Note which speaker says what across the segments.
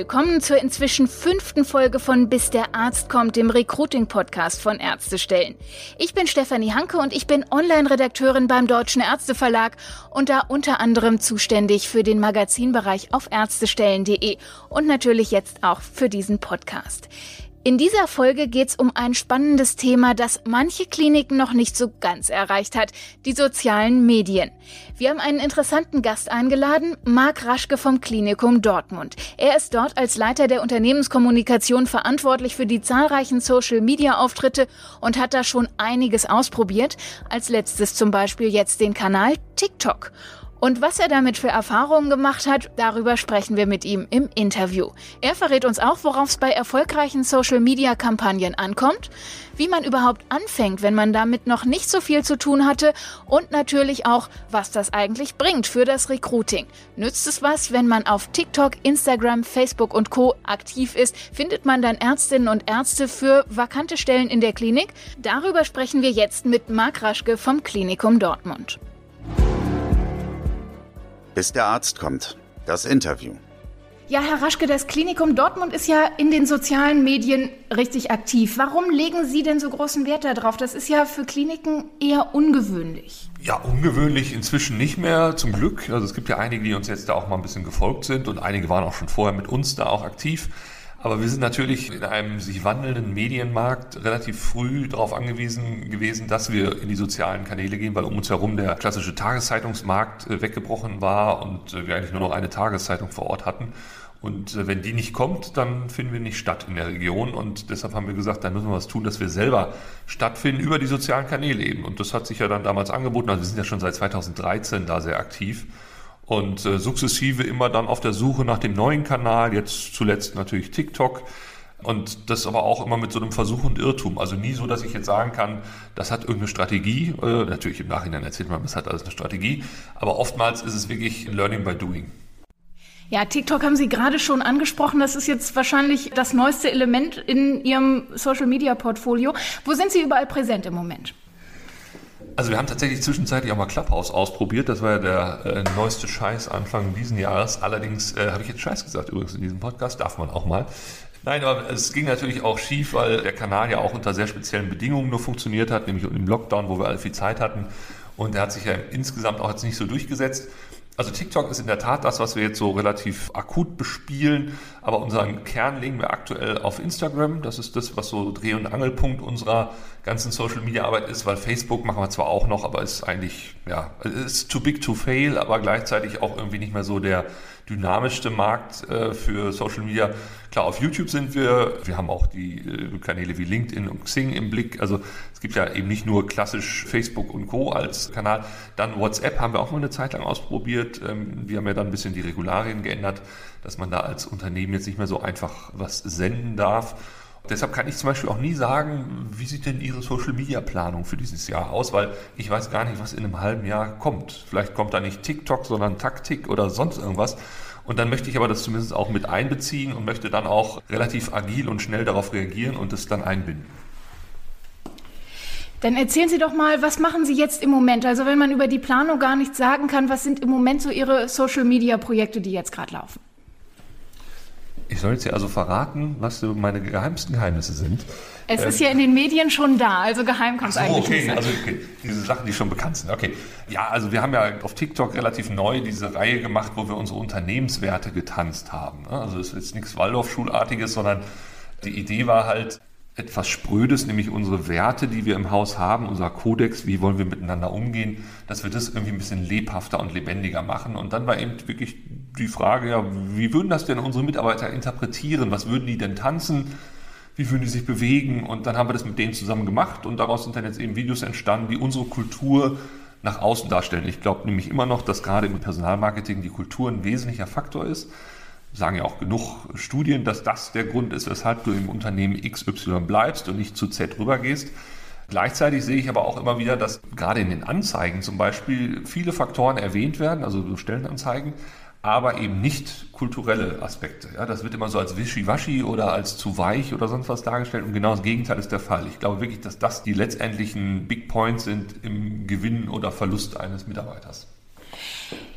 Speaker 1: Willkommen zur inzwischen fünften Folge von Bis der Arzt kommt, dem Recruiting-Podcast von Ärztestellen. Ich bin Stefanie Hanke und ich bin Online-Redakteurin beim Deutschen Ärzteverlag und da unter anderem zuständig für den Magazinbereich auf ärztestellen.de und natürlich jetzt auch für diesen Podcast. In dieser Folge geht es um ein spannendes Thema, das manche Kliniken noch nicht so ganz erreicht hat, die sozialen Medien. Wir haben einen interessanten Gast eingeladen, Marc Raschke vom Klinikum Dortmund. Er ist dort als Leiter der Unternehmenskommunikation verantwortlich für die zahlreichen Social-Media-Auftritte und hat da schon einiges ausprobiert, als letztes zum Beispiel jetzt den Kanal TikTok. Und was er damit für Erfahrungen gemacht hat, darüber sprechen wir mit ihm im Interview. Er verrät uns auch, worauf es bei erfolgreichen Social-Media-Kampagnen ankommt, wie man überhaupt anfängt, wenn man damit noch nicht so viel zu tun hatte und natürlich auch, was das eigentlich bringt für das Recruiting. Nützt es was, wenn man auf TikTok, Instagram, Facebook und Co aktiv ist? Findet man dann Ärztinnen und Ärzte für vakante Stellen in der Klinik? Darüber sprechen wir jetzt mit Marc Raschke vom Klinikum Dortmund
Speaker 2: bis der Arzt kommt. Das Interview.
Speaker 1: Ja, Herr Raschke, das Klinikum Dortmund ist ja in den sozialen Medien richtig aktiv. Warum legen Sie denn so großen Wert darauf? Das ist ja für Kliniken eher ungewöhnlich.
Speaker 3: Ja, ungewöhnlich inzwischen nicht mehr, zum Glück. Also es gibt ja einige, die uns jetzt da auch mal ein bisschen gefolgt sind und einige waren auch schon vorher mit uns da auch aktiv. Aber wir sind natürlich in einem sich wandelnden Medienmarkt relativ früh darauf angewiesen gewesen, dass wir in die sozialen Kanäle gehen, weil um uns herum der klassische Tageszeitungsmarkt äh, weggebrochen war und äh, wir eigentlich nur noch eine Tageszeitung vor Ort hatten. Und äh, wenn die nicht kommt, dann finden wir nicht statt in der Region. Und deshalb haben wir gesagt, dann müssen wir was tun, dass wir selber stattfinden über die sozialen Kanäle eben. Und das hat sich ja dann damals angeboten. Also wir sind ja schon seit 2013 da sehr aktiv und äh, sukzessive immer dann auf der Suche nach dem neuen Kanal, jetzt zuletzt natürlich TikTok. Und das aber auch immer mit so einem Versuch und Irrtum. Also nie so, dass ich jetzt sagen kann, das hat irgendeine Strategie. Äh, natürlich im Nachhinein erzählt man, das hat alles eine Strategie. Aber oftmals ist es wirklich Learning by Doing.
Speaker 1: Ja, TikTok haben Sie gerade schon angesprochen. Das ist jetzt wahrscheinlich das neueste Element in Ihrem Social Media Portfolio. Wo sind Sie überall präsent im Moment?
Speaker 3: Also wir haben tatsächlich zwischenzeitlich auch mal Clubhouse ausprobiert. Das war ja der äh, neueste Scheiß Anfang diesen Jahres. Allerdings äh, habe ich jetzt Scheiß gesagt übrigens in diesem Podcast, darf man auch mal. Nein, aber es ging natürlich auch schief, weil der Kanal ja auch unter sehr speziellen Bedingungen nur funktioniert hat, nämlich im Lockdown, wo wir alle viel Zeit hatten. Und der hat sich ja insgesamt auch jetzt nicht so durchgesetzt. Also TikTok ist in der Tat das, was wir jetzt so relativ akut bespielen, aber unseren Kern legen wir aktuell auf Instagram. Das ist das, was so Dreh- und Angelpunkt unserer ganzen Social Media Arbeit ist, weil Facebook machen wir zwar auch noch, aber ist eigentlich, ja, ist too big to fail, aber gleichzeitig auch irgendwie nicht mehr so der dynamischste Markt äh, für Social Media. Klar, auf YouTube sind wir, wir haben auch die äh, Kanäle wie LinkedIn und Xing im Blick. Also es gibt ja eben nicht nur klassisch Facebook und Co. als Kanal. Dann WhatsApp haben wir auch mal eine Zeit lang ausprobiert. Ähm, wir haben ja dann ein bisschen die Regularien geändert, dass man da als Unternehmen jetzt nicht mehr so einfach was senden darf. Deshalb kann ich zum Beispiel auch nie sagen, wie sieht denn Ihre Social-Media-Planung für dieses Jahr aus, weil ich weiß gar nicht, was in einem halben Jahr kommt. Vielleicht kommt da nicht TikTok, sondern Taktik oder sonst irgendwas. Und dann möchte ich aber das zumindest auch mit einbeziehen und möchte dann auch relativ agil und schnell darauf reagieren und es dann einbinden.
Speaker 1: Dann erzählen Sie doch mal, was machen Sie jetzt im Moment? Also wenn man über die Planung gar nichts sagen kann, was sind im Moment so Ihre Social-Media-Projekte, die jetzt gerade laufen?
Speaker 3: Ich soll jetzt ja also verraten, was meine geheimsten Geheimnisse sind.
Speaker 1: Es ähm, ist ja in den Medien schon da, also geheim kann es so, eigentlich
Speaker 3: okay,
Speaker 1: nicht sein.
Speaker 3: Also okay, diese Sachen, die schon bekannt sind. Okay, ja, also wir haben ja auf TikTok relativ neu diese Reihe gemacht, wo wir unsere Unternehmenswerte getanzt haben. Ne? Also es ist jetzt nichts Waldorfschulartiges, sondern die Idee war halt, etwas Sprödes, nämlich unsere Werte, die wir im Haus haben, unser Kodex, wie wollen wir miteinander umgehen, dass wir das irgendwie ein bisschen lebhafter und lebendiger machen. Und dann war eben wirklich die Frage, ja, wie würden das denn unsere Mitarbeiter interpretieren? Was würden die denn tanzen? Wie würden die sich bewegen? Und dann haben wir das mit denen zusammen gemacht und daraus sind dann jetzt eben Videos entstanden, die unsere Kultur nach außen darstellen. Ich glaube nämlich immer noch, dass gerade im Personalmarketing die Kultur ein wesentlicher Faktor ist sagen ja auch genug Studien, dass das der Grund ist, weshalb du im Unternehmen XY bleibst und nicht zu Z rübergehst. Gleichzeitig sehe ich aber auch immer wieder, dass gerade in den Anzeigen zum Beispiel viele Faktoren erwähnt werden, also so Stellenanzeigen, aber eben nicht kulturelle Aspekte. Ja, das wird immer so als wischiwaschi oder als zu weich oder sonst was dargestellt und genau das Gegenteil ist der Fall. Ich glaube wirklich, dass das die letztendlichen Big Points sind im Gewinn oder Verlust eines Mitarbeiters.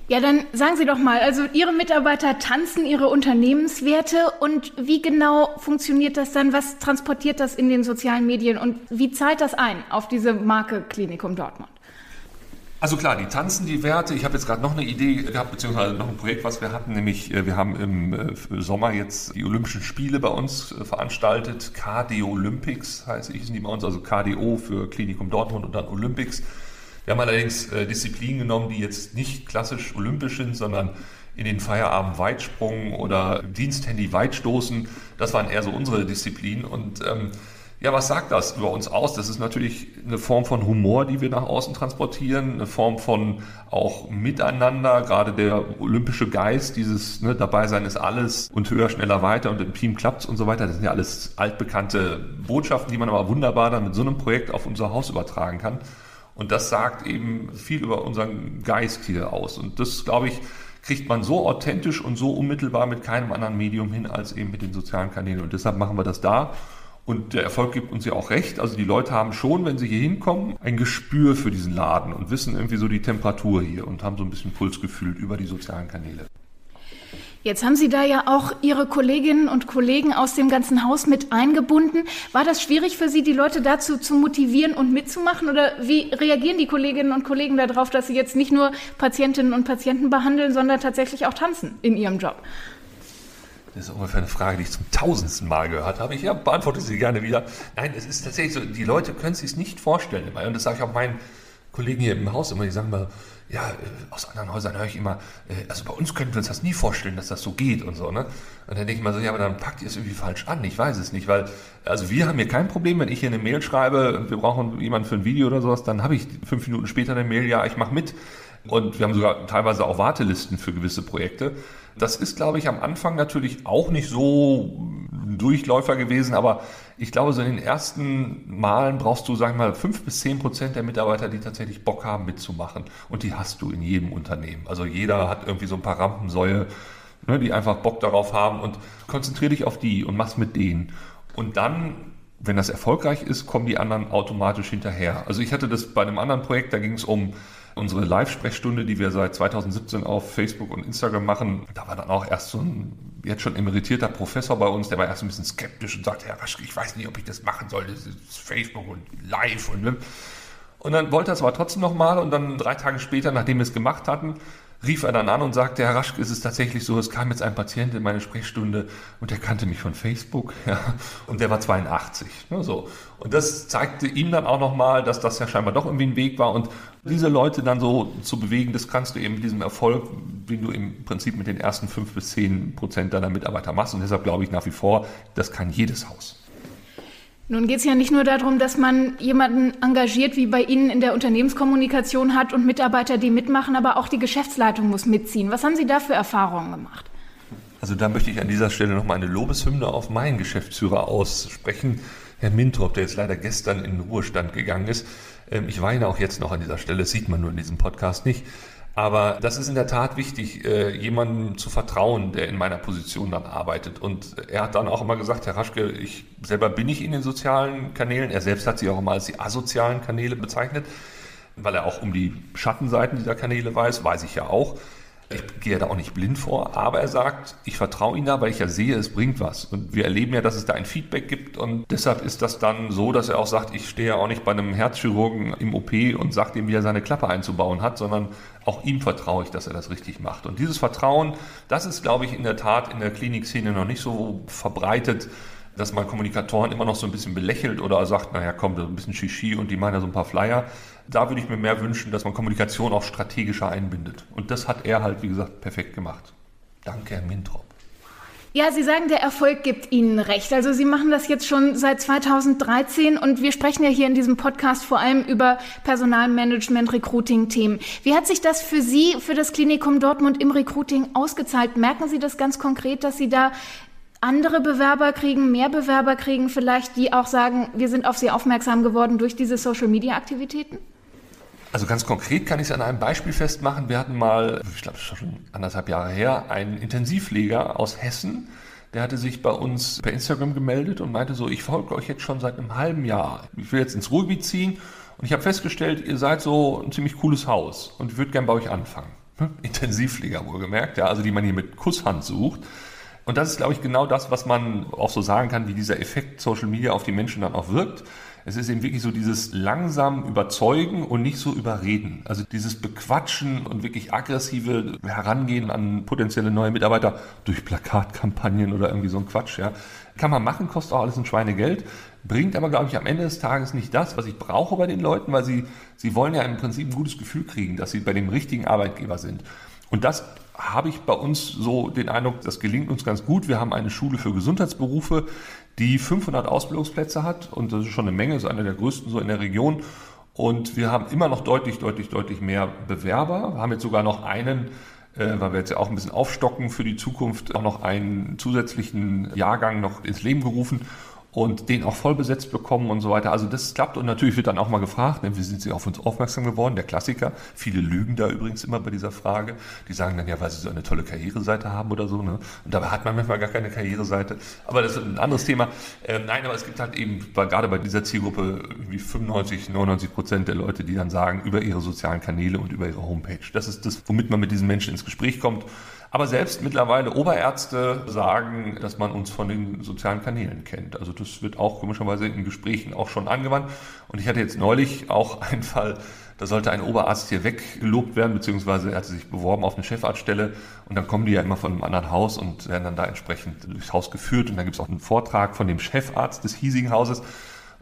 Speaker 1: Ja, dann sagen Sie doch mal, also Ihre Mitarbeiter tanzen ihre Unternehmenswerte und wie genau funktioniert das dann? Was transportiert das in den sozialen Medien und wie zahlt das ein auf diese Marke Klinikum Dortmund?
Speaker 3: Also klar, die tanzen die Werte. Ich habe jetzt gerade noch eine Idee gehabt, beziehungsweise noch ein Projekt, was wir hatten, nämlich äh, wir haben im äh, Sommer jetzt die Olympischen Spiele bei uns äh, veranstaltet. KD Olympics heißt ich, sind die bei uns, also KDO für Klinikum Dortmund und dann Olympics. Wir haben allerdings Disziplinen genommen, die jetzt nicht klassisch olympisch sind, sondern in den Feierabend Weitsprung oder Diensthandy Weitstoßen. Das waren eher so unsere Disziplinen und ähm, ja, was sagt das über uns aus? Das ist natürlich eine Form von Humor, die wir nach außen transportieren, eine Form von auch Miteinander, gerade der olympische Geist, dieses ne, Dabeisein ist alles und höher, schneller, weiter und im Team klappt's und so weiter. Das sind ja alles altbekannte Botschaften, die man aber wunderbar dann mit so einem Projekt auf unser Haus übertragen kann. Und das sagt eben viel über unseren Geist hier aus. Und das, glaube ich, kriegt man so authentisch und so unmittelbar mit keinem anderen Medium hin als eben mit den sozialen Kanälen. Und deshalb machen wir das da. Und der Erfolg gibt uns ja auch recht. Also die Leute haben schon, wenn sie hier hinkommen, ein Gespür für diesen Laden und wissen irgendwie so die Temperatur hier und haben so ein bisschen Puls gefühlt über die sozialen Kanäle.
Speaker 1: Jetzt haben Sie da ja auch Ihre Kolleginnen und Kollegen aus dem ganzen Haus mit eingebunden. War das schwierig für Sie, die Leute dazu zu motivieren und mitzumachen? Oder wie reagieren die Kolleginnen und Kollegen darauf, dass Sie jetzt nicht nur Patientinnen und Patienten behandeln, sondern tatsächlich auch tanzen in Ihrem Job?
Speaker 3: Das ist ungefähr eine Frage, die ich zum tausendsten Mal gehört habe. Ich ja, beantworte sie gerne wieder. Nein, es ist tatsächlich so, die Leute können sich es nicht vorstellen. Und das sage ich auch meinen Kollegen hier im Haus immer, die sagen mal, ja, äh, aus anderen Häusern höre ich immer, äh, also bei uns könnten wir uns das nie vorstellen, dass das so geht und so, ne? Und dann denke ich mal so, ja, aber dann packt ihr es irgendwie falsch an. Ich weiß es nicht, weil, also wir haben hier kein Problem, wenn ich hier eine Mail schreibe, wir brauchen jemanden für ein Video oder sowas, dann habe ich fünf Minuten später eine Mail, ja, ich mache mit. Und wir haben sogar teilweise auch Wartelisten für gewisse Projekte. Das ist, glaube ich, am Anfang natürlich auch nicht so ein Durchläufer gewesen, aber ich glaube, so in den ersten Malen brauchst du, sagen wir mal, fünf bis zehn Prozent der Mitarbeiter, die tatsächlich Bock haben, mitzumachen. Und die hast du in jedem Unternehmen. Also jeder hat irgendwie so ein paar Rampensäue, ne, die einfach Bock darauf haben und konzentriere dich auf die und mach's mit denen. Und dann wenn das erfolgreich ist, kommen die anderen automatisch hinterher. Also ich hatte das bei einem anderen Projekt, da ging es um unsere Live-Sprechstunde, die wir seit 2017 auf Facebook und Instagram machen, da war dann auch erst so ein jetzt schon emeritierter Professor bei uns, der war erst ein bisschen skeptisch und sagte, Herr Raschke, ich weiß nicht, ob ich das machen soll, das ist Facebook und Live und ne? und dann wollte er es aber trotzdem nochmal und dann drei Tage später, nachdem wir es gemacht hatten, rief er dann an und sagte, Herr Raschke, ist es tatsächlich so, es kam jetzt ein Patient in meine Sprechstunde und der kannte mich von Facebook ja, und der war 82. Ne, so. Und das zeigte ihm dann auch nochmal, dass das ja scheinbar doch irgendwie ein Weg war und diese Leute dann so zu bewegen, das kannst du eben mit diesem Erfolg, den du im Prinzip mit den ersten fünf bis zehn Prozent deiner Mitarbeiter machst und deshalb glaube ich nach wie vor, das kann jedes Haus.
Speaker 1: Nun geht es ja nicht nur darum, dass man jemanden engagiert, wie bei Ihnen in der Unternehmenskommunikation hat und Mitarbeiter, die mitmachen, aber auch die Geschäftsleitung muss mitziehen. Was haben Sie da für Erfahrungen gemacht?
Speaker 3: Also da möchte ich an dieser Stelle nochmal eine Lobeshymne auf meinen Geschäftsführer aussprechen, Herr Mintrop, der jetzt leider gestern in den Ruhestand gegangen ist. Ähm, ich weine auch jetzt noch an dieser Stelle, das sieht man nur in diesem Podcast nicht. Aber das ist in der Tat wichtig, äh, jemandem zu vertrauen, der in meiner Position dann arbeitet. Und er hat dann auch immer gesagt, Herr Raschke, ich selber bin ich in den sozialen Kanälen. Er selbst hat sie auch immer als die asozialen Kanäle bezeichnet, weil er auch um die Schattenseiten dieser Kanäle weiß, weiß ich ja auch. Ich gehe da auch nicht blind vor, aber er sagt, ich vertraue ihm da, weil ich ja sehe, es bringt was. Und wir erleben ja, dass es da ein Feedback gibt und deshalb ist das dann so, dass er auch sagt, ich stehe ja auch nicht bei einem Herzchirurgen im OP und sage ihm, wie er seine Klappe einzubauen hat, sondern auch ihm vertraue ich, dass er das richtig macht. Und dieses Vertrauen, das ist, glaube ich, in der Tat in der Klinikszene noch nicht so verbreitet, dass man Kommunikatoren immer noch so ein bisschen belächelt oder sagt, naja, komm, ein bisschen Shishi und die meinen ja so ein paar Flyer. Da würde ich mir mehr wünschen, dass man Kommunikation auch strategischer einbindet. Und das hat er halt, wie gesagt, perfekt gemacht. Danke, Herr Mintrop.
Speaker 1: Ja, Sie sagen, der Erfolg gibt Ihnen recht. Also Sie machen das jetzt schon seit 2013 und wir sprechen ja hier in diesem Podcast vor allem über Personalmanagement, Recruiting-Themen. Wie hat sich das für Sie, für das Klinikum Dortmund im Recruiting ausgezahlt? Merken Sie das ganz konkret, dass Sie da andere Bewerber kriegen, mehr Bewerber kriegen vielleicht, die auch sagen, wir sind auf Sie aufmerksam geworden durch diese Social-Media-Aktivitäten?
Speaker 3: Also ganz konkret kann ich es an einem Beispiel festmachen. Wir hatten mal, ich glaube, schon anderthalb Jahre her, einen Intensivpfleger aus Hessen, der hatte sich bei uns per Instagram gemeldet und meinte so, ich folge euch jetzt schon seit einem halben Jahr. Ich will jetzt ins Ruhrgebiet ziehen und ich habe festgestellt, ihr seid so ein ziemlich cooles Haus und ich würde gern bei euch anfangen. Intensivpfleger wohlgemerkt, ja, also die man hier mit Kusshand sucht. Und das ist, glaube ich, genau das, was man auch so sagen kann, wie dieser Effekt Social Media auf die Menschen dann auch wirkt. Es ist eben wirklich so dieses langsam überzeugen und nicht so überreden. Also dieses Bequatschen und wirklich aggressive Herangehen an potenzielle neue Mitarbeiter durch Plakatkampagnen oder irgendwie so ein Quatsch, ja. Kann man machen, kostet auch alles ein Schweinegeld, bringt aber, glaube ich, am Ende des Tages nicht das, was ich brauche bei den Leuten, weil sie, sie wollen ja im Prinzip ein gutes Gefühl kriegen, dass sie bei dem richtigen Arbeitgeber sind. Und das habe ich bei uns so den Eindruck, das gelingt uns ganz gut. Wir haben eine Schule für Gesundheitsberufe, die 500 Ausbildungsplätze hat und das ist schon eine Menge, ist eine der größten so in der Region. Und wir haben immer noch deutlich, deutlich, deutlich mehr Bewerber. Wir haben jetzt sogar noch einen, äh, weil wir jetzt ja auch ein bisschen aufstocken für die Zukunft, auch noch einen zusätzlichen Jahrgang noch ins Leben gerufen und den auch voll besetzt bekommen und so weiter. Also das klappt und natürlich wird dann auch mal gefragt, ne, wie sind Sie auf uns aufmerksam geworden? Der Klassiker. Viele lügen da übrigens immer bei dieser Frage. Die sagen dann ja, weil sie so eine tolle Karriereseite haben oder so. Ne? Und dabei hat man manchmal gar keine Karriereseite. Aber das ist ein anderes Thema. Ähm, nein, aber es gibt halt eben bei, gerade bei dieser Zielgruppe irgendwie 95, 99 Prozent der Leute, die dann sagen, über ihre sozialen Kanäle und über ihre Homepage. Das ist das, womit man mit diesen Menschen ins Gespräch kommt. Aber selbst mittlerweile Oberärzte sagen, dass man uns von den sozialen Kanälen kennt. Also das wird auch komischerweise in Gesprächen auch schon angewandt. Und ich hatte jetzt neulich auch einen Fall, da sollte ein Oberarzt hier weggelobt werden, beziehungsweise er hatte sich beworben auf eine Chefarztstelle und dann kommen die ja immer von einem anderen Haus und werden dann da entsprechend durchs Haus geführt und dann gibt es auch einen Vortrag von dem Chefarzt des hiesigen Hauses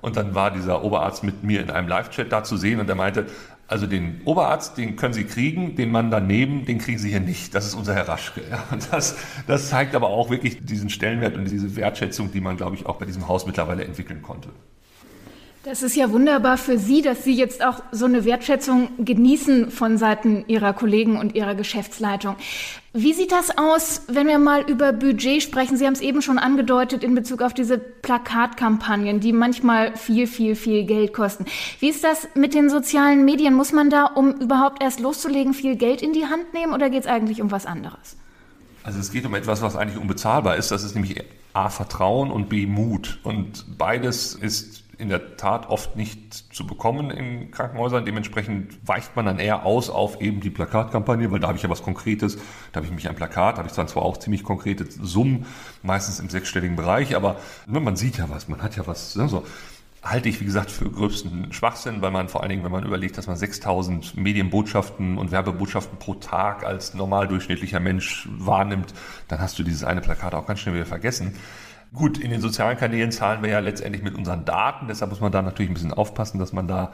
Speaker 3: und dann war dieser Oberarzt mit mir in einem Live-Chat da zu sehen und er meinte, also den Oberarzt, den können Sie kriegen, den Mann daneben, den kriegen Sie hier nicht. Das ist unser Herr Raschke. Ja. Und das, das zeigt aber auch wirklich diesen Stellenwert und diese Wertschätzung, die man, glaube ich, auch bei diesem Haus mittlerweile entwickeln konnte.
Speaker 1: Das ist ja wunderbar für Sie, dass Sie jetzt auch so eine Wertschätzung genießen von Seiten Ihrer Kollegen und Ihrer Geschäftsleitung. Wie sieht das aus, wenn wir mal über Budget sprechen? Sie haben es eben schon angedeutet in Bezug auf diese Plakatkampagnen, die manchmal viel, viel, viel Geld kosten. Wie ist das mit den sozialen Medien? Muss man da, um überhaupt erst loszulegen, viel Geld in die Hand nehmen oder geht es eigentlich um was anderes?
Speaker 3: Also es geht um etwas, was eigentlich unbezahlbar ist. Das ist nämlich A, Vertrauen und B, Mut. Und beides ist in der Tat oft nicht zu bekommen in Krankenhäusern. Dementsprechend weicht man dann eher aus auf eben die Plakatkampagne, weil da habe ich ja was Konkretes. Da habe ich mich ein Plakat, da habe ich dann zwar auch ziemlich konkrete Summen, meistens im sechsstelligen Bereich, aber man sieht ja was, man hat ja was. Ne, so halte ich, wie gesagt, für gröbsten Schwachsinn, weil man vor allen Dingen, wenn man überlegt, dass man 6000 Medienbotschaften und Werbebotschaften pro Tag als normal durchschnittlicher Mensch wahrnimmt, dann hast du dieses eine Plakat auch ganz schnell wieder vergessen. Gut, in den sozialen Kanälen zahlen wir ja letztendlich mit unseren Daten, deshalb muss man da natürlich ein bisschen aufpassen, dass man da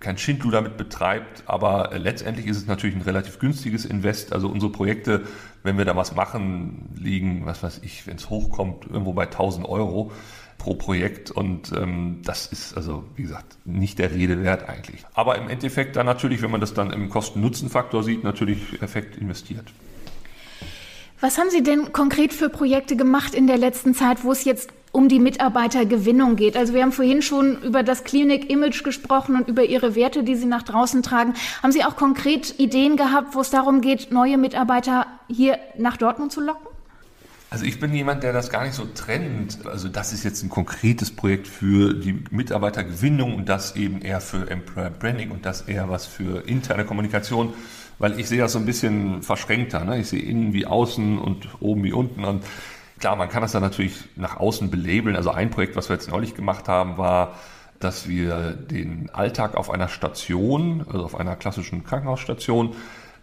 Speaker 3: kein Schindlu damit betreibt, aber letztendlich ist es natürlich ein relativ günstiges Invest. Also unsere Projekte, wenn wir da was machen, liegen, was weiß ich, wenn es hochkommt, irgendwo bei 1000 Euro pro Projekt und ähm, das ist also, wie gesagt, nicht der Rede wert eigentlich. Aber im Endeffekt dann natürlich, wenn man das dann im Kosten-Nutzen-Faktor sieht, natürlich perfekt investiert.
Speaker 1: Was haben Sie denn konkret für Projekte gemacht in der letzten Zeit, wo es jetzt um die Mitarbeitergewinnung geht? Also wir haben vorhin schon über das Klinik-Image gesprochen und über Ihre Werte, die Sie nach draußen tragen. Haben Sie auch konkret Ideen gehabt, wo es darum geht, neue Mitarbeiter hier nach Dortmund zu locken?
Speaker 3: Also ich bin jemand, der das gar nicht so trennt. Also das ist jetzt ein konkretes Projekt für die Mitarbeitergewinnung und das eben eher für Employer Branding und das eher was für interne Kommunikation weil ich sehe das so ein bisschen verschränkter. Ne? Ich sehe innen wie außen und oben wie unten. Und klar, man kann das dann natürlich nach außen belabeln. Also ein Projekt, was wir jetzt neulich gemacht haben, war, dass wir den Alltag auf einer Station, also auf einer klassischen Krankenhausstation,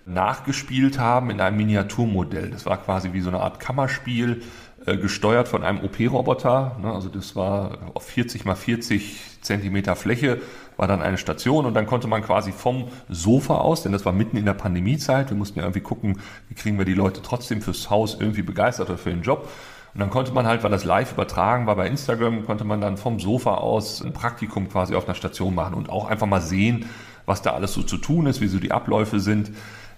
Speaker 3: nachgespielt haben in einem Miniaturmodell. Das war quasi wie so eine Art Kammerspiel, äh, gesteuert von einem OP-Roboter. Ne? Also das war auf 40 mal 40 Zentimeter Fläche war dann eine Station und dann konnte man quasi vom Sofa aus, denn das war mitten in der Pandemiezeit, wir mussten ja irgendwie gucken, wie kriegen wir die Leute trotzdem fürs Haus irgendwie begeistert oder für den Job. Und dann konnte man halt, weil das live übertragen war bei Instagram, konnte man dann vom Sofa aus ein Praktikum quasi auf einer Station machen und auch einfach mal sehen, was da alles so zu tun ist, wie so die Abläufe sind.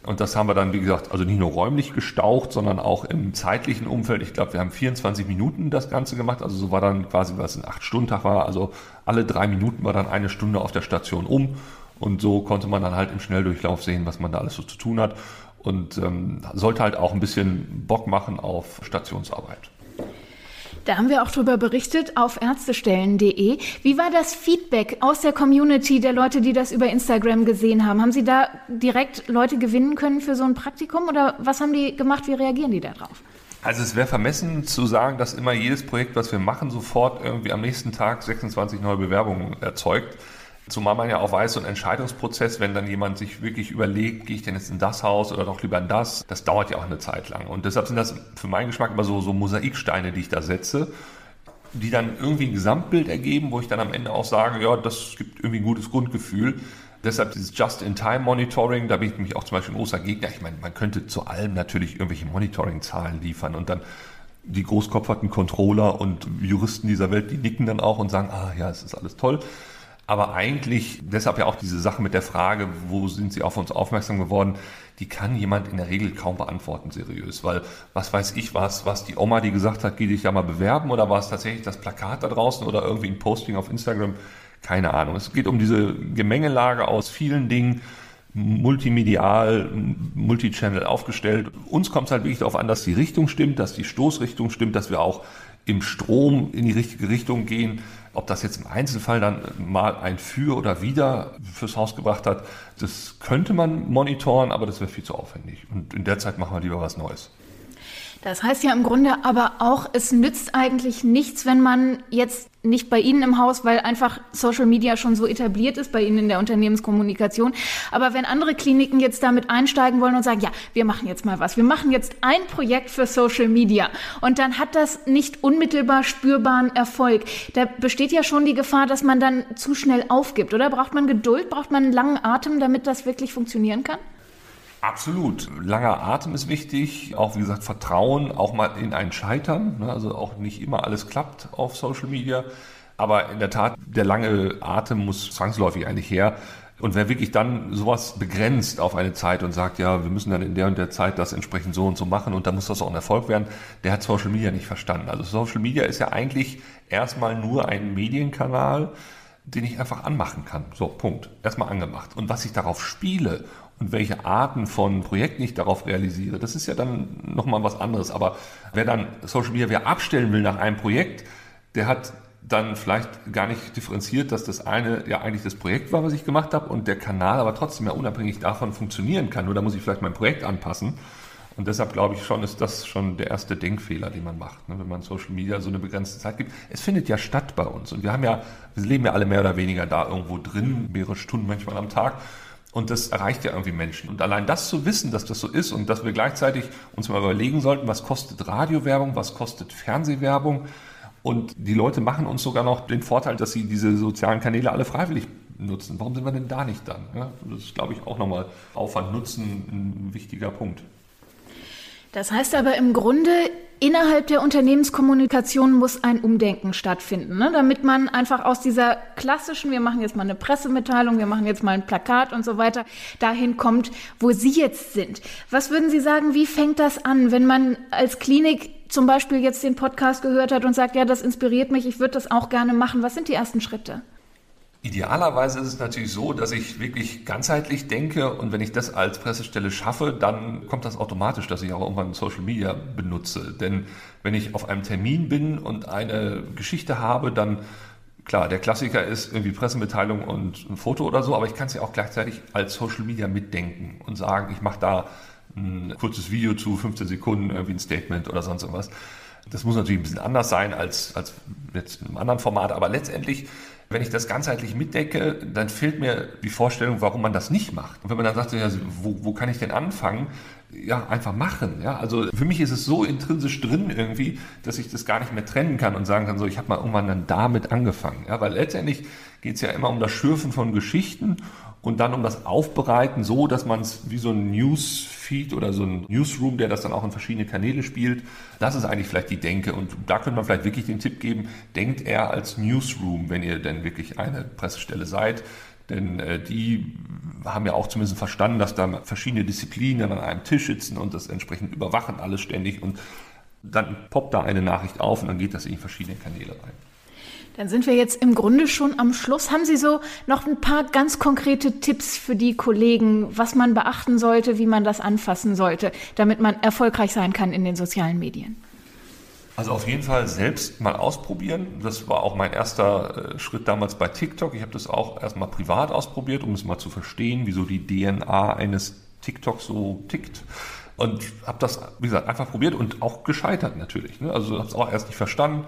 Speaker 3: Und das haben wir dann, wie gesagt, also nicht nur räumlich gestaucht, sondern auch im zeitlichen Umfeld. Ich glaube, wir haben 24 Minuten das Ganze gemacht. Also so war dann quasi, was ein 8-Stunden-Tag war. Also alle drei Minuten war dann eine Stunde auf der Station um. Und so konnte man dann halt im Schnelldurchlauf sehen, was man da alles so zu tun hat. Und ähm, sollte halt auch ein bisschen Bock machen auf Stationsarbeit.
Speaker 1: Da haben wir auch drüber berichtet auf ärztestellen.de. Wie war das Feedback aus der Community der Leute, die das über Instagram gesehen haben? Haben Sie da direkt Leute gewinnen können für so ein Praktikum oder was haben die gemacht? Wie reagieren die darauf?
Speaker 3: Also es wäre vermessen zu sagen, dass immer jedes Projekt, was wir machen, sofort irgendwie am nächsten Tag 26 neue Bewerbungen erzeugt. Zumal man ja auch weiß, so ein Entscheidungsprozess, wenn dann jemand sich wirklich überlegt, gehe ich denn jetzt in das Haus oder doch lieber in das, das dauert ja auch eine Zeit lang. Und deshalb sind das für meinen Geschmack immer so, so Mosaiksteine, die ich da setze, die dann irgendwie ein Gesamtbild ergeben, wo ich dann am Ende auch sage, ja, das gibt irgendwie ein gutes Grundgefühl. Deshalb dieses Just-in-Time-Monitoring, da bin ich nämlich auch zum Beispiel ein großer Gegner. Ich meine, man könnte zu allem natürlich irgendwelche Monitoring-Zahlen liefern und dann die großkopferten Controller und Juristen dieser Welt, die nicken dann auch und sagen, ah ja, es ist alles toll. Aber eigentlich, deshalb ja auch diese Sache mit der Frage, wo sind Sie auf uns aufmerksam geworden, die kann jemand in der Regel kaum beantworten seriös, weil was weiß ich was, was die Oma, die gesagt hat, geh dich da mal bewerben oder war es tatsächlich das Plakat da draußen oder irgendwie ein Posting auf Instagram, keine Ahnung. Es geht um diese Gemengelage aus vielen Dingen, multimedial, multichannel aufgestellt. Uns kommt es halt wirklich darauf an, dass die Richtung stimmt, dass die Stoßrichtung stimmt, dass wir auch im Strom in die richtige Richtung gehen. Ob das jetzt im Einzelfall dann mal ein Für oder Wider fürs Haus gebracht hat, das könnte man monitoren, aber das wäre viel zu aufwendig. Und in der Zeit machen wir lieber was Neues.
Speaker 1: Das heißt ja im Grunde aber auch, es nützt eigentlich nichts, wenn man jetzt nicht bei Ihnen im Haus, weil einfach Social Media schon so etabliert ist bei Ihnen in der Unternehmenskommunikation. Aber wenn andere Kliniken jetzt damit einsteigen wollen und sagen, ja, wir machen jetzt mal was, wir machen jetzt ein Projekt für Social Media und dann hat das nicht unmittelbar spürbaren Erfolg. Da besteht ja schon die Gefahr, dass man dann zu schnell aufgibt, oder? Braucht man Geduld, braucht man einen langen Atem, damit das wirklich funktionieren kann?
Speaker 3: Absolut. Langer Atem ist wichtig. Auch wie gesagt, Vertrauen, auch mal in ein Scheitern. Ne? Also auch nicht immer alles klappt auf Social Media. Aber in der Tat, der lange Atem muss zwangsläufig eigentlich her. Und wer wirklich dann sowas begrenzt auf eine Zeit und sagt, ja, wir müssen dann in der und der Zeit das entsprechend so und so machen und dann muss das auch ein Erfolg werden, der hat Social Media nicht verstanden. Also Social Media ist ja eigentlich erstmal nur ein Medienkanal, den ich einfach anmachen kann. So, Punkt. Erstmal angemacht. Und was ich darauf spiele und welche Arten von Projekten ich darauf realisiere, das ist ja dann nochmal was anderes. Aber wer dann Social Media wer abstellen will nach einem Projekt, der hat dann vielleicht gar nicht differenziert, dass das eine ja eigentlich das Projekt war, was ich gemacht habe und der Kanal aber trotzdem ja unabhängig davon funktionieren kann. Nur da muss ich vielleicht mein Projekt anpassen. Und deshalb glaube ich schon, ist das schon der erste Denkfehler, den man macht, ne, wenn man Social Media so eine begrenzte Zeit gibt. Es findet ja statt bei uns und wir haben ja, wir leben ja alle mehr oder weniger da irgendwo drin, mehrere Stunden manchmal am Tag. Und das erreicht ja irgendwie Menschen. Und allein das zu wissen, dass das so ist und dass wir gleichzeitig uns mal überlegen sollten, was kostet Radiowerbung, was kostet Fernsehwerbung. Und die Leute machen uns sogar noch den Vorteil, dass sie diese sozialen Kanäle alle freiwillig nutzen. Warum sind wir denn da nicht dann? Ja, das ist, glaube ich, auch nochmal Aufwand, Nutzen ein wichtiger Punkt.
Speaker 1: Das heißt aber im Grunde, innerhalb der Unternehmenskommunikation muss ein Umdenken stattfinden, ne? damit man einfach aus dieser klassischen, wir machen jetzt mal eine Pressemitteilung, wir machen jetzt mal ein Plakat und so weiter, dahin kommt, wo Sie jetzt sind. Was würden Sie sagen, wie fängt das an, wenn man als Klinik zum Beispiel jetzt den Podcast gehört hat und sagt, ja, das inspiriert mich, ich würde das auch gerne machen. Was sind die ersten Schritte?
Speaker 3: Idealerweise ist es natürlich so, dass ich wirklich ganzheitlich denke und wenn ich das als Pressestelle schaffe, dann kommt das automatisch, dass ich auch irgendwann Social Media benutze. Denn wenn ich auf einem Termin bin und eine Geschichte habe, dann klar, der Klassiker ist irgendwie Pressemitteilung und ein Foto oder so, aber ich kann es ja auch gleichzeitig als Social Media mitdenken und sagen, ich mache da ein kurzes Video zu 15 Sekunden, irgendwie ein Statement oder sonst irgendwas. Das muss natürlich ein bisschen anders sein als, als jetzt in einem anderen Format, aber letztendlich wenn ich das ganzheitlich mitdecke, dann fehlt mir die Vorstellung, warum man das nicht macht. Und wenn man dann sagt, ja, wo, wo kann ich denn anfangen? Ja, einfach machen. Ja, also für mich ist es so intrinsisch drin irgendwie, dass ich das gar nicht mehr trennen kann und sagen kann, so, ich habe mal irgendwann dann damit angefangen. Ja, weil letztendlich geht es ja immer um das Schürfen von Geschichten und dann um das Aufbereiten so, dass man es wie so ein Newsfeed oder so ein Newsroom, der das dann auch in verschiedene Kanäle spielt, das ist eigentlich vielleicht die Denke. Und da könnte man vielleicht wirklich den Tipp geben, denkt eher als Newsroom, wenn ihr denn wirklich eine Pressestelle seid. Denn äh, die haben ja auch zumindest verstanden, dass da verschiedene Disziplinen an einem Tisch sitzen und das entsprechend überwachen alles ständig und dann poppt da eine Nachricht auf und dann geht das in verschiedene Kanäle rein.
Speaker 1: Dann sind wir jetzt im Grunde schon am Schluss. Haben Sie so noch ein paar ganz konkrete Tipps für die Kollegen, was man beachten sollte, wie man das anfassen sollte, damit man erfolgreich sein kann in den sozialen Medien?
Speaker 3: Also auf jeden Fall selbst mal ausprobieren. Das war auch mein erster äh, Schritt damals bei TikTok. Ich habe das auch erstmal privat ausprobiert, um es mal zu verstehen, wieso die DNA eines TikTok so tickt. Und habe das, wie gesagt, einfach probiert und auch gescheitert natürlich. Ne? Also habe es auch erst nicht verstanden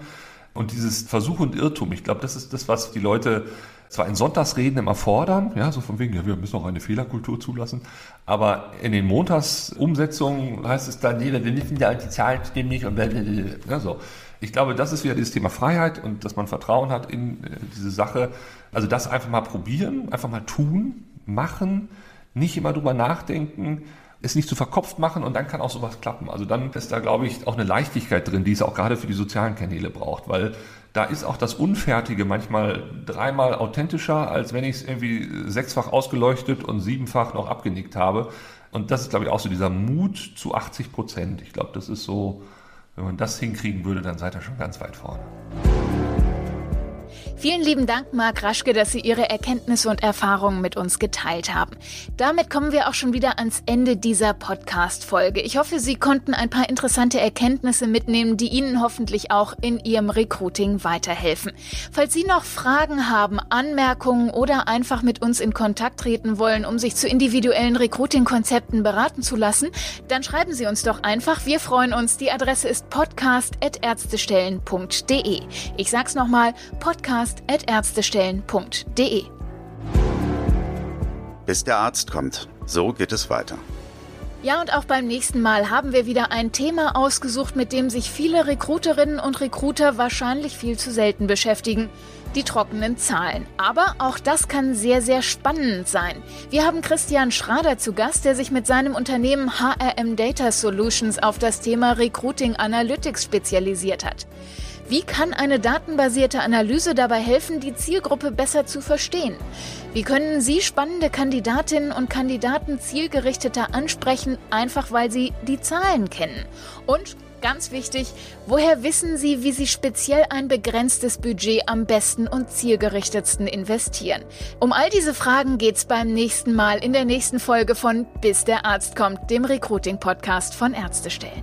Speaker 3: und dieses Versuch und Irrtum, ich glaube, das ist das, was die Leute zwar in Sonntagsreden immer fordern, ja, so von wegen, ja, wir müssen auch eine Fehlerkultur zulassen, aber in den Montagsumsetzungen heißt es dann, nee, wir müssen ja die Zahlen stimmen nicht und ja, so. Ich glaube, das ist wieder dieses Thema Freiheit und dass man Vertrauen hat in äh, diese Sache. Also das einfach mal probieren, einfach mal tun, machen, nicht immer drüber nachdenken, es nicht zu verkopft machen und dann kann auch sowas klappen. Also dann ist da, glaube ich, auch eine Leichtigkeit drin, die es auch gerade für die sozialen Kanäle braucht, weil da ist auch das Unfertige manchmal dreimal authentischer, als wenn ich es irgendwie sechsfach ausgeleuchtet und siebenfach noch abgenickt habe. Und das ist, glaube ich, auch so dieser Mut zu 80 Prozent. Ich glaube, das ist so, wenn man das hinkriegen würde, dann seid ihr schon ganz weit vorne.
Speaker 1: Vielen lieben Dank, Marc Raschke, dass Sie Ihre Erkenntnisse und Erfahrungen mit uns geteilt haben. Damit kommen wir auch schon wieder ans Ende dieser Podcast-Folge. Ich hoffe, Sie konnten ein paar interessante Erkenntnisse mitnehmen, die Ihnen hoffentlich auch in Ihrem Recruiting weiterhelfen. Falls Sie noch Fragen haben, Anmerkungen oder einfach mit uns in Kontakt treten wollen, um sich zu individuellen Recruiting-Konzepten beraten zu lassen, dann schreiben Sie uns doch einfach. Wir freuen uns. Die Adresse ist podcast.ärztestellen.de. Ich sag's nochmal, podcast podcast.ärztestellen.de.
Speaker 2: Bis der Arzt kommt. So geht es weiter.
Speaker 1: Ja, und auch beim nächsten Mal haben wir wieder ein Thema ausgesucht, mit dem sich viele Recruiterinnen und Recruiter wahrscheinlich viel zu selten beschäftigen. Die trockenen Zahlen. Aber auch das kann sehr, sehr spannend sein. Wir haben Christian Schrader zu Gast, der sich mit seinem Unternehmen HRM Data Solutions auf das Thema Recruiting Analytics spezialisiert hat. Wie kann eine datenbasierte Analyse dabei helfen, die Zielgruppe besser zu verstehen? Wie können Sie spannende Kandidatinnen und Kandidaten zielgerichteter ansprechen, einfach weil Sie die Zahlen kennen? Und Ganz wichtig, woher wissen Sie, wie Sie speziell ein begrenztes Budget am besten und zielgerichtetsten investieren? Um all diese Fragen geht's beim nächsten Mal in der nächsten Folge von Bis der Arzt kommt, dem Recruiting-Podcast von Ärztestellen.